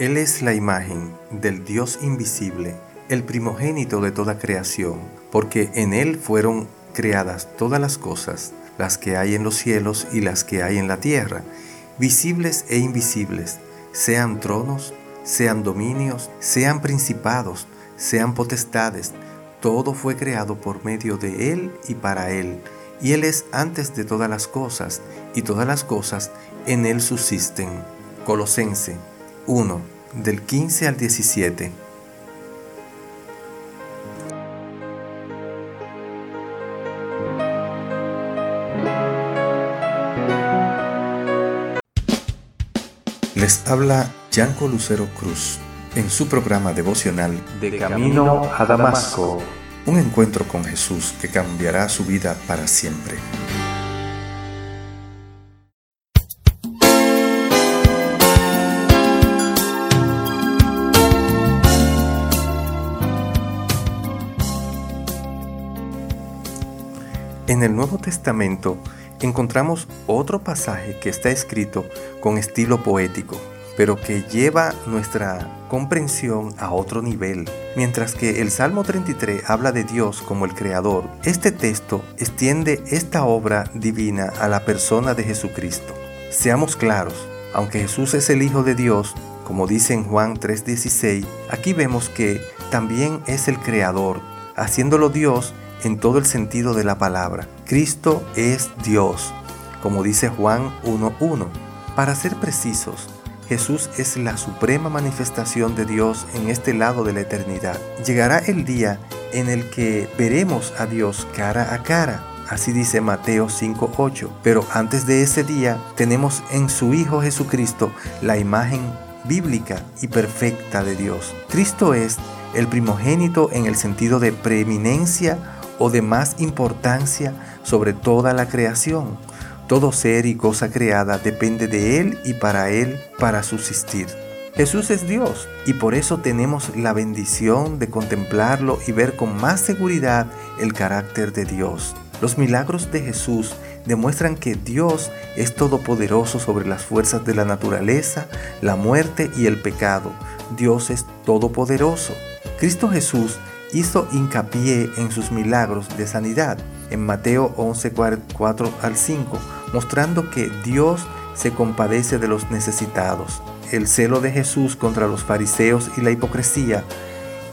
Él es la imagen del Dios invisible, el primogénito de toda creación, porque en Él fueron creadas todas las cosas, las que hay en los cielos y las que hay en la tierra, visibles e invisibles, sean tronos, sean dominios, sean principados, sean potestades, todo fue creado por medio de Él y para Él, y Él es antes de todas las cosas, y todas las cosas en Él subsisten. Colosense 1, del 15 al 17. Les habla Yanko Lucero Cruz en su programa devocional De Camino a Damasco. Un encuentro con Jesús que cambiará su vida para siempre. En el Nuevo Testamento encontramos otro pasaje que está escrito con estilo poético, pero que lleva nuestra comprensión a otro nivel. Mientras que el Salmo 33 habla de Dios como el Creador, este texto extiende esta obra divina a la persona de Jesucristo. Seamos claros, aunque Jesús es el Hijo de Dios, como dice en Juan 3:16, aquí vemos que también es el Creador, haciéndolo Dios en todo el sentido de la palabra. Cristo es Dios, como dice Juan 1.1. Para ser precisos, Jesús es la suprema manifestación de Dios en este lado de la eternidad. Llegará el día en el que veremos a Dios cara a cara. Así dice Mateo 5.8. Pero antes de ese día tenemos en su Hijo Jesucristo la imagen bíblica y perfecta de Dios. Cristo es el primogénito en el sentido de preeminencia o de más importancia sobre toda la creación. Todo ser y cosa creada depende de Él y para Él para subsistir. Jesús es Dios y por eso tenemos la bendición de contemplarlo y ver con más seguridad el carácter de Dios. Los milagros de Jesús demuestran que Dios es todopoderoso sobre las fuerzas de la naturaleza, la muerte y el pecado. Dios es todopoderoso. Cristo Jesús hizo hincapié en sus milagros de sanidad en Mateo 11, 4 al 5, mostrando que Dios se compadece de los necesitados. El celo de Jesús contra los fariseos y la hipocresía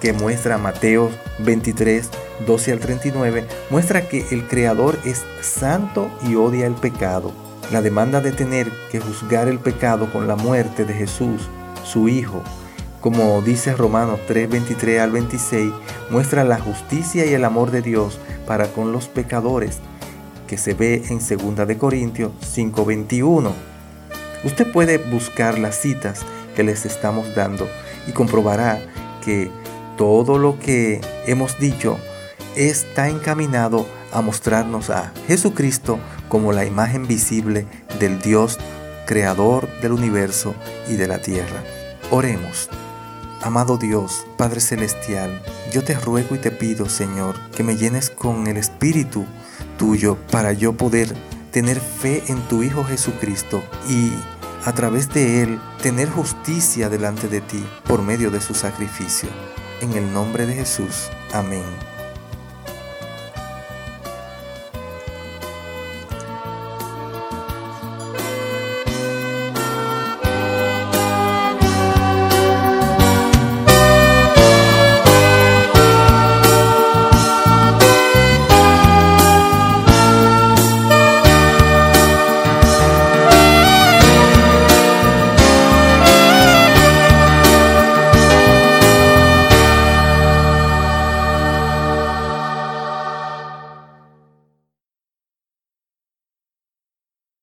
que muestra Mateo 23, 12 al 39, muestra que el Creador es santo y odia el pecado. La demanda de tener que juzgar el pecado con la muerte de Jesús, su Hijo, como dice Romanos 3, 23 al 26, muestra la justicia y el amor de Dios para con los pecadores, que se ve en 2 de Corintios 5, 21. Usted puede buscar las citas que les estamos dando y comprobará que todo lo que hemos dicho está encaminado a mostrarnos a Jesucristo como la imagen visible del Dios creador del universo y de la tierra. Oremos. Amado Dios, Padre Celestial, yo te ruego y te pido, Señor, que me llenes con el Espíritu tuyo para yo poder tener fe en tu Hijo Jesucristo y a través de Él tener justicia delante de ti por medio de su sacrificio. En el nombre de Jesús. Amén.